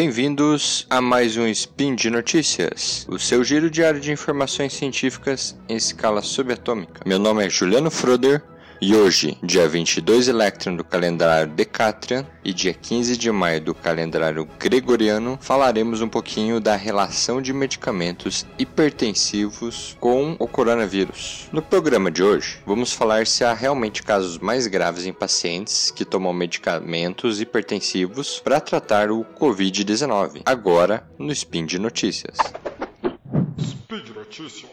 Bem-vindos a mais um Spin de Notícias, o seu giro diário de informações científicas em escala subatômica. Meu nome é Juliano Froder e hoje, dia 22 Electron do calendário Decatrian e dia 15 de maio do calendário Gregoriano, falaremos um pouquinho da relação de medicamentos hipertensivos com o coronavírus. No programa de hoje, vamos falar se há realmente casos mais graves em pacientes que tomam medicamentos hipertensivos para tratar o Covid-19. Agora, no Spin de Notícias. Speed Notícias.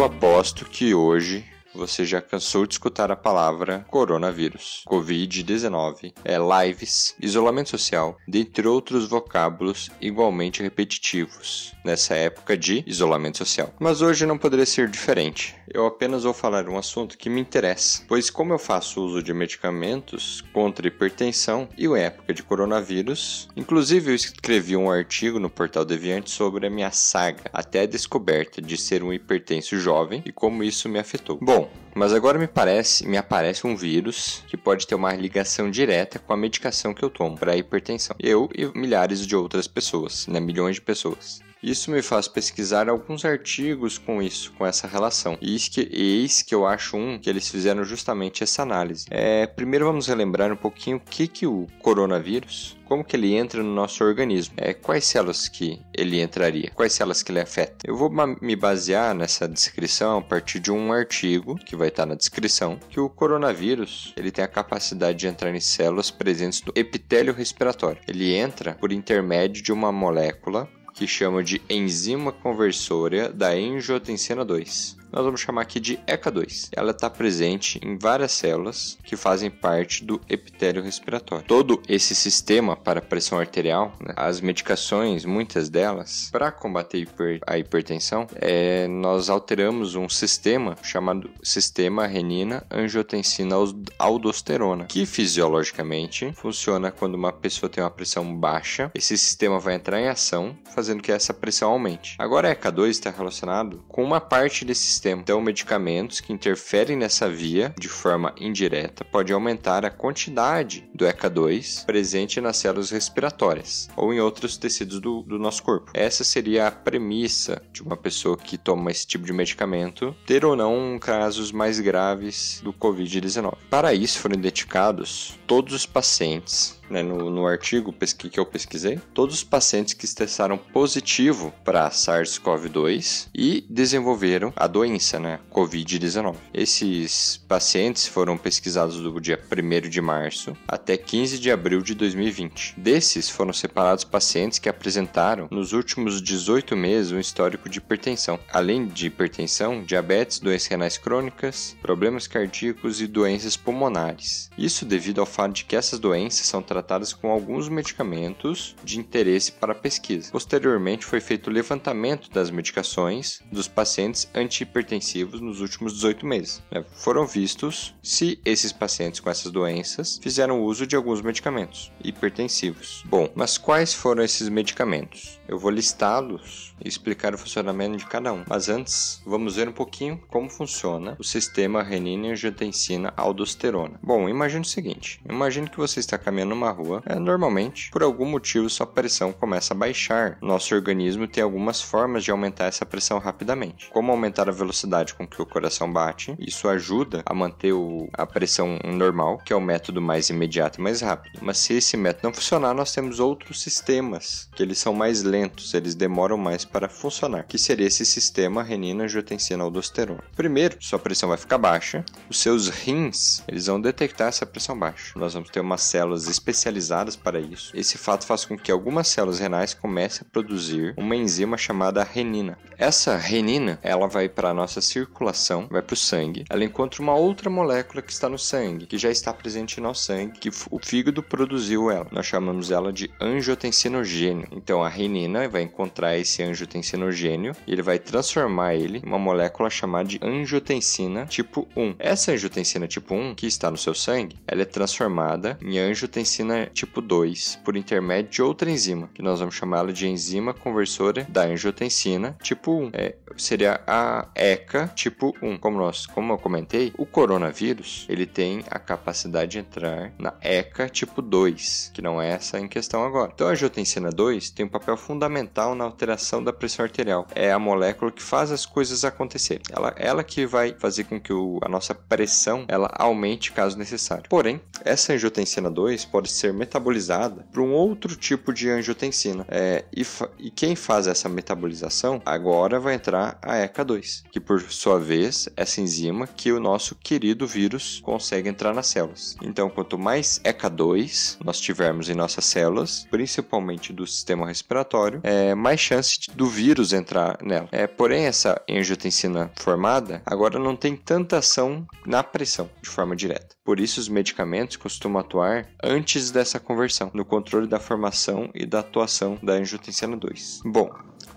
Eu aposto que hoje você já cansou de escutar a palavra coronavírus, Covid-19, é lives, isolamento social, dentre outros vocábulos igualmente repetitivos nessa época de isolamento social. Mas hoje não poderia ser diferente. Eu apenas vou falar um assunto que me interessa, pois como eu faço uso de medicamentos contra hipertensão e em época de coronavírus, inclusive eu escrevi um artigo no portal Deviante sobre a minha saga até a descoberta de ser um hipertenso jovem e como isso me afetou. Bom, mas agora me parece, me aparece um vírus que pode ter uma ligação direta com a medicação que eu tomo para hipertensão. Eu e milhares de outras pessoas, né, milhões de pessoas. Isso me faz pesquisar alguns artigos com isso, com essa relação. E eis que, eis que eu acho um que eles fizeram justamente essa análise. É, primeiro vamos relembrar um pouquinho o que, que o coronavírus, como que ele entra no nosso organismo, é, quais células que ele entraria, quais células que ele afeta. Eu vou me basear nessa descrição a partir de um artigo que vai estar na descrição, que o coronavírus ele tem a capacidade de entrar em células presentes no epitélio respiratório. Ele entra por intermédio de uma molécula que chama de enzima conversora da angiotensina 2 nós vamos chamar aqui de ECA2. Ela está presente em várias células que fazem parte do epitélio respiratório. Todo esse sistema para pressão arterial, né, as medicações, muitas delas, para combater a hipertensão, é, nós alteramos um sistema chamado sistema renina-angiotensina-aldosterona, que fisiologicamente funciona quando uma pessoa tem uma pressão baixa. Esse sistema vai entrar em ação, fazendo que essa pressão aumente. Agora, a ECA2 está relacionado com uma parte desse sistema. Então, medicamentos que interferem nessa via de forma indireta podem aumentar a quantidade do ECA2 presente nas células respiratórias ou em outros tecidos do, do nosso corpo. Essa seria a premissa de uma pessoa que toma esse tipo de medicamento ter ou não casos mais graves do Covid-19. Para isso, foram identificados todos os pacientes né, no, no, artigo que eu pesquisei, todos os pacientes que testaram positivo para SARS-CoV-2 e desenvolveram a doença, né, COVID-19. Esses pacientes foram pesquisados do dia 1 de março até 15 de abril de 2020. Desses foram separados pacientes que apresentaram nos últimos 18 meses um histórico de hipertensão, além de hipertensão, diabetes, doenças renais crônicas, problemas cardíacos e doenças pulmonares. Isso devido ao fato de que essas doenças são tratadas tratadas com alguns medicamentos de interesse para a pesquisa. Posteriormente, foi feito o levantamento das medicações dos pacientes antihipertensivos nos últimos 18 meses. Né? Foram vistos se esses pacientes com essas doenças fizeram uso de alguns medicamentos hipertensivos. Bom, mas quais foram esses medicamentos? Eu vou listá-los e explicar o funcionamento de cada um. Mas antes, vamos ver um pouquinho como funciona o sistema renina-angiotensina-aldosterona. Bom, imagine o seguinte: imagine que você está caminhando numa rua, é, normalmente, por algum motivo, sua pressão começa a baixar. Nosso organismo tem algumas formas de aumentar essa pressão rapidamente. Como aumentar a velocidade com que o coração bate, isso ajuda a manter o, a pressão normal, que é o método mais imediato e mais rápido. Mas se esse método não funcionar, nós temos outros sistemas, que eles são mais lentos, eles demoram mais para funcionar, que seria esse sistema renina-angiotensina-aldosterona. Primeiro, sua pressão vai ficar baixa, os seus rins, eles vão detectar essa pressão baixa. Nós vamos ter umas células específicas especializadas para isso. Esse fato faz com que algumas células renais comecem a produzir uma enzima chamada renina. Essa renina, ela vai para a nossa circulação, vai para o sangue. Ela encontra uma outra molécula que está no sangue, que já está presente no sangue, que o fígado produziu ela. Nós chamamos ela de angiotensinogênio. Então a renina vai encontrar esse angiotensinogênio e ele vai transformar ele em uma molécula chamada de angiotensina tipo 1. Essa angiotensina tipo 1 que está no seu sangue, ela é transformada em angiotensina angiotensina tipo 2 por intermédio de outra enzima, que nós vamos chamá-la de enzima conversora da angiotensina tipo 1. É, seria a ECA tipo 1. Como, nós, como eu comentei, o coronavírus ele tem a capacidade de entrar na ECA tipo 2, que não é essa em questão agora. Então a angiotensina 2 tem um papel fundamental na alteração da pressão arterial. É a molécula que faz as coisas acontecerem. Ela, ela que vai fazer com que o, a nossa pressão ela aumente caso necessário. Porém, essa angiotensina 2 pode ser metabolizada por um outro tipo de angiotensina. É, e, e quem faz essa metabolização agora vai entrar a ECA2, que por sua vez essa enzima que o nosso querido vírus consegue entrar nas células. Então, quanto mais ECA2 nós tivermos em nossas células, principalmente do sistema respiratório, é mais chance do vírus entrar nela. É, porém, essa angiotensina formada agora não tem tanta ação na pressão de forma direta. Por isso, os medicamentos costumam atuar antes dessa conversão, no controle da formação e da atuação da angiotensina 2. Bom,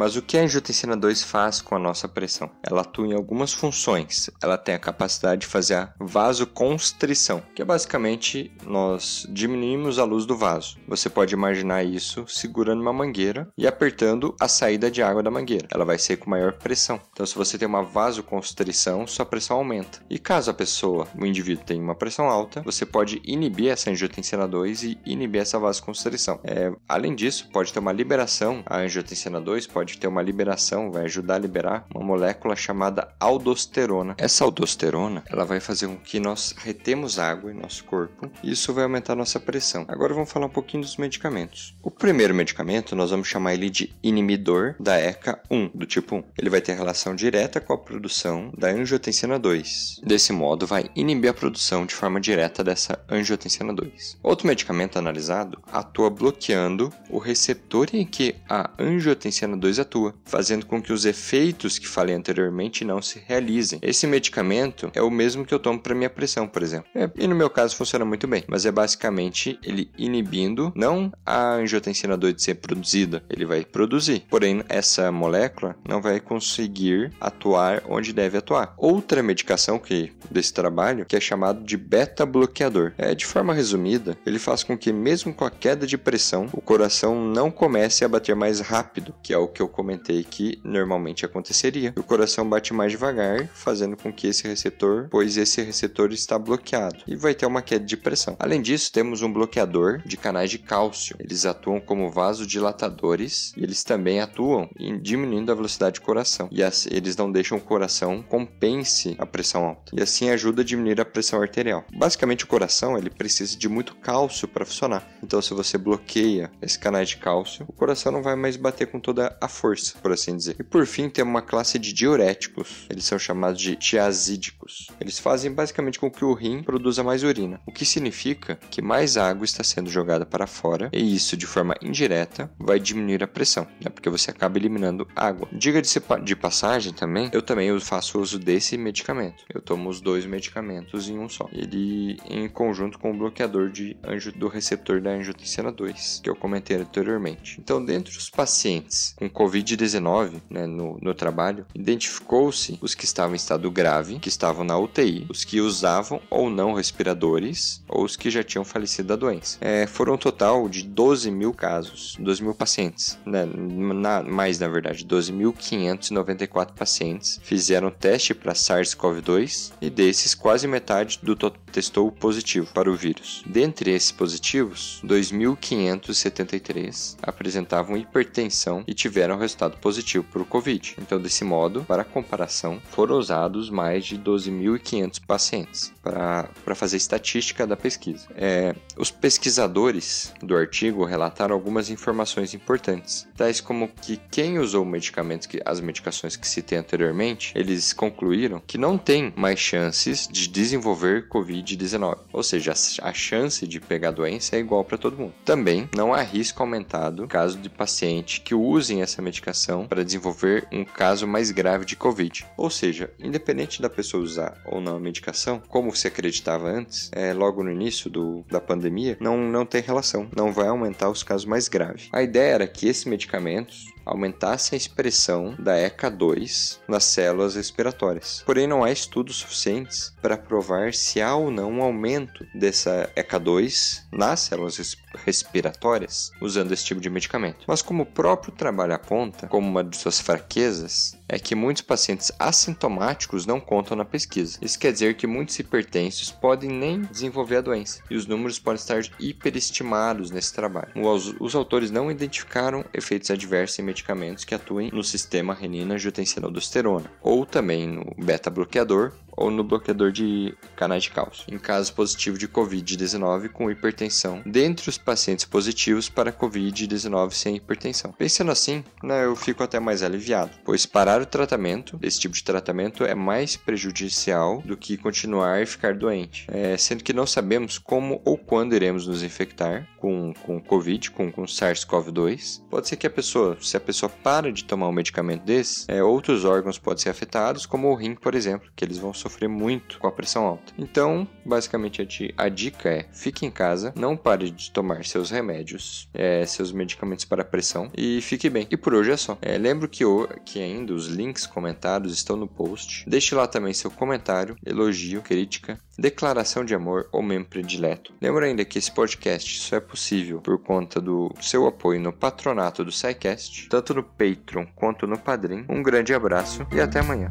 mas o que a angiotensina 2 faz com a nossa pressão? Ela atua em algumas funções. Ela tem a capacidade de fazer a vasoconstrição, que é basicamente nós diminuímos a luz do vaso. Você pode imaginar isso segurando uma mangueira e apertando a saída de água da mangueira. Ela vai ser com maior pressão. Então, se você tem uma vasoconstrição, sua pressão aumenta. E caso a pessoa, o indivíduo, tenha uma pressão alta, você pode inibir essa angiotensina 2 e inibir essa vasoconstrição. É, além disso, pode ter uma liberação. A angiotensina 2 pode pode ter uma liberação, vai ajudar a liberar uma molécula chamada aldosterona. Essa aldosterona, ela vai fazer com que nós retemos água em nosso corpo e isso vai aumentar nossa pressão. Agora vamos falar um pouquinho dos medicamentos. O primeiro medicamento, nós vamos chamar ele de inibidor da ECA1, do tipo 1. Ele vai ter relação direta com a produção da angiotensina 2. Desse modo, vai inibir a produção de forma direta dessa angiotensina 2. Outro medicamento analisado atua bloqueando o receptor em que a angiotensina 2 atua, fazendo com que os efeitos que falei anteriormente não se realizem. Esse medicamento é o mesmo que eu tomo para minha pressão, por exemplo. É, e no meu caso funciona muito bem, mas é basicamente ele inibindo não a angiotensina 2 de ser produzida, ele vai produzir. Porém, essa molécula não vai conseguir atuar onde deve atuar. Outra medicação que desse trabalho, que é chamado de beta bloqueador. É de forma resumida, ele faz com que mesmo com a queda de pressão, o coração não comece a bater mais rápido, que é o que eu comentei que normalmente aconteceria. O coração bate mais devagar, fazendo com que esse receptor, pois esse receptor está bloqueado e vai ter uma queda de pressão. Além disso, temos um bloqueador de canais de cálcio. Eles atuam como vasodilatadores e eles também atuam em diminuindo a velocidade do coração. E eles não deixam o coração compense a pressão alta. E assim ajuda a diminuir a pressão arterial. Basicamente, o coração ele precisa de muito cálcio para funcionar. Então, se você bloqueia esse canal de cálcio, o coração não vai mais bater com toda a força, por assim dizer. E por fim, temos uma classe de diuréticos. Eles são chamados de tiazídicos. Eles fazem basicamente com que o rim produza mais urina, o que significa que mais água está sendo jogada para fora, e isso de forma indireta vai diminuir a pressão, né? porque você acaba eliminando água. Diga de, de passagem também, eu também faço uso desse medicamento. Eu tomo os dois medicamentos em um só. Ele em conjunto com o bloqueador de anjo, do receptor da angiotensina 2, que eu comentei anteriormente. Então, dentre os pacientes com Covid-19 né, no, no trabalho, identificou-se os que estavam em estado grave, que estavam na UTI, os que usavam ou não respiradores, ou os que já tinham falecido da doença. É, foram um total de 12 mil casos, 12 mil pacientes, né, na, mais na verdade, 12.594 pacientes fizeram teste para SARS-CoV-2 e desses quase metade do testou positivo para o vírus. Dentre esses positivos, 2.573 apresentavam hipertensão e tiveram tiveram resultado positivo para o Covid. Então, desse modo, para comparação, foram usados mais de 12.500 pacientes para fazer estatística da pesquisa. É, os pesquisadores do artigo relataram algumas informações importantes, tais como que quem usou medicamentos, que, as medicações que citei anteriormente, eles concluíram que não tem mais chances de desenvolver Covid-19, ou seja, a chance de pegar a doença é igual para todo mundo. Também não há risco aumentado caso de paciente que usem essa essa medicação para desenvolver um caso mais grave de Covid. Ou seja, independente da pessoa usar ou não a medicação, como se acreditava antes, é, logo no início do, da pandemia, não, não tem relação, não vai aumentar os casos mais graves. A ideia era que esses medicamentos aumentasse a expressão da ECA2 nas células respiratórias. Porém, não há estudos suficientes para provar se há ou não um aumento dessa ECA2 nas células respiratórias usando esse tipo de medicamento. Mas como o próprio trabalho aponta, como uma de suas fraquezas, é que muitos pacientes assintomáticos não contam na pesquisa. Isso quer dizer que muitos hipertensos podem nem desenvolver a doença, e os números podem estar hiperestimados nesse trabalho. Os, os autores não identificaram efeitos adversos em medicamentos que atuem no sistema renina-angiotensina-aldosterona, ou também no beta-bloqueador ou no bloqueador de canais de cálcio, em caso positivo de Covid-19 com hipertensão, dentre os pacientes positivos para Covid-19 sem hipertensão. Pensando assim, né, eu fico até mais aliviado, pois parar o tratamento, esse tipo de tratamento, é mais prejudicial do que continuar e ficar doente, é, sendo que não sabemos como ou quando iremos nos infectar com, com Covid, com, com SARS-CoV-2. Pode ser que a pessoa, se a pessoa para de tomar um medicamento desse, é, outros órgãos podem ser afetados, como o rim, por exemplo, que eles vão sofrer muito com a pressão alta. Então, basicamente, a, dica é: fique em casa, não pare de tomar seus remédios, é, seus medicamentos para pressão e fique bem. E por hoje é só. É, lembro que, o, que ainda os links comentados estão no post. Deixe lá também seu comentário, elogio, crítica, declaração de amor ou membro predileto. Lembro ainda que esse podcast só é possível por conta do seu apoio no patronato do SciCast, tanto no Patreon quanto no Padrim. Um grande abraço e até amanhã.